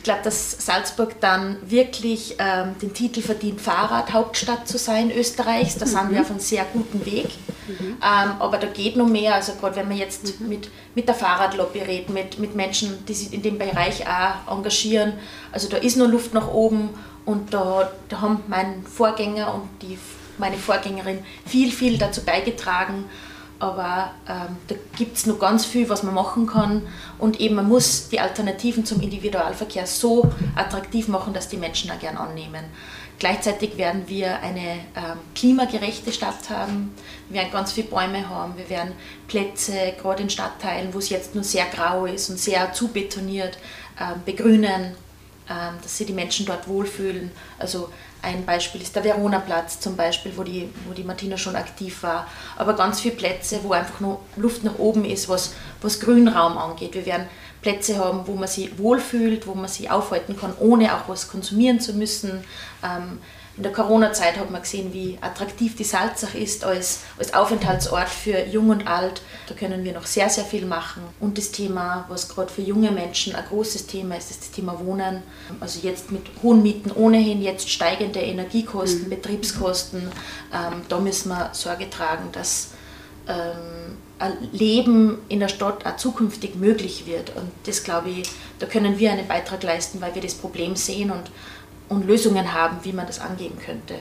Ich glaube, dass Salzburg dann wirklich ähm, den Titel verdient, Fahrradhauptstadt zu sein Österreichs. Da mhm. sind wir auf einem sehr guten Weg. Mhm. Ähm, aber da geht noch mehr. Also gerade wenn man jetzt mhm. mit, mit der Fahrradlobby redet, mit, mit Menschen, die sich in dem Bereich auch engagieren. Also da ist noch Luft nach oben und da, da haben mein Vorgänger und die, meine Vorgängerin viel, viel dazu beigetragen aber ähm, da gibt es noch ganz viel, was man machen kann. Und eben, man muss die Alternativen zum Individualverkehr so attraktiv machen, dass die Menschen auch gern annehmen. Gleichzeitig werden wir eine ähm, klimagerechte Stadt haben. Wir werden ganz viele Bäume haben. Wir werden Plätze, gerade in Stadtteilen, wo es jetzt nur sehr grau ist und sehr zubetoniert, ähm, begrünen, dass sich die Menschen dort wohlfühlen. Also ein Beispiel ist der Verona-Platz zum Beispiel, wo die, wo die Martina schon aktiv war. Aber ganz viele Plätze, wo einfach nur Luft nach oben ist, was, was Grünraum angeht. Wir werden Plätze haben, wo man sich wohlfühlt, wo man sich aufhalten kann, ohne auch was konsumieren zu müssen. Ähm, in der Corona-Zeit hat man gesehen, wie attraktiv die Salzach ist als, als Aufenthaltsort für Jung und Alt. Da können wir noch sehr, sehr viel machen. Und das Thema, was gerade für junge Menschen ein großes Thema ist, ist das Thema Wohnen. Also jetzt mit hohen Mieten ohnehin, jetzt steigende Energiekosten, mhm. Betriebskosten. Ähm, da müssen wir Sorge tragen, dass Leben in der Stadt auch zukünftig möglich wird. Und das glaube ich, da können wir einen Beitrag leisten, weil wir das Problem sehen und und Lösungen haben, wie man das angehen könnte.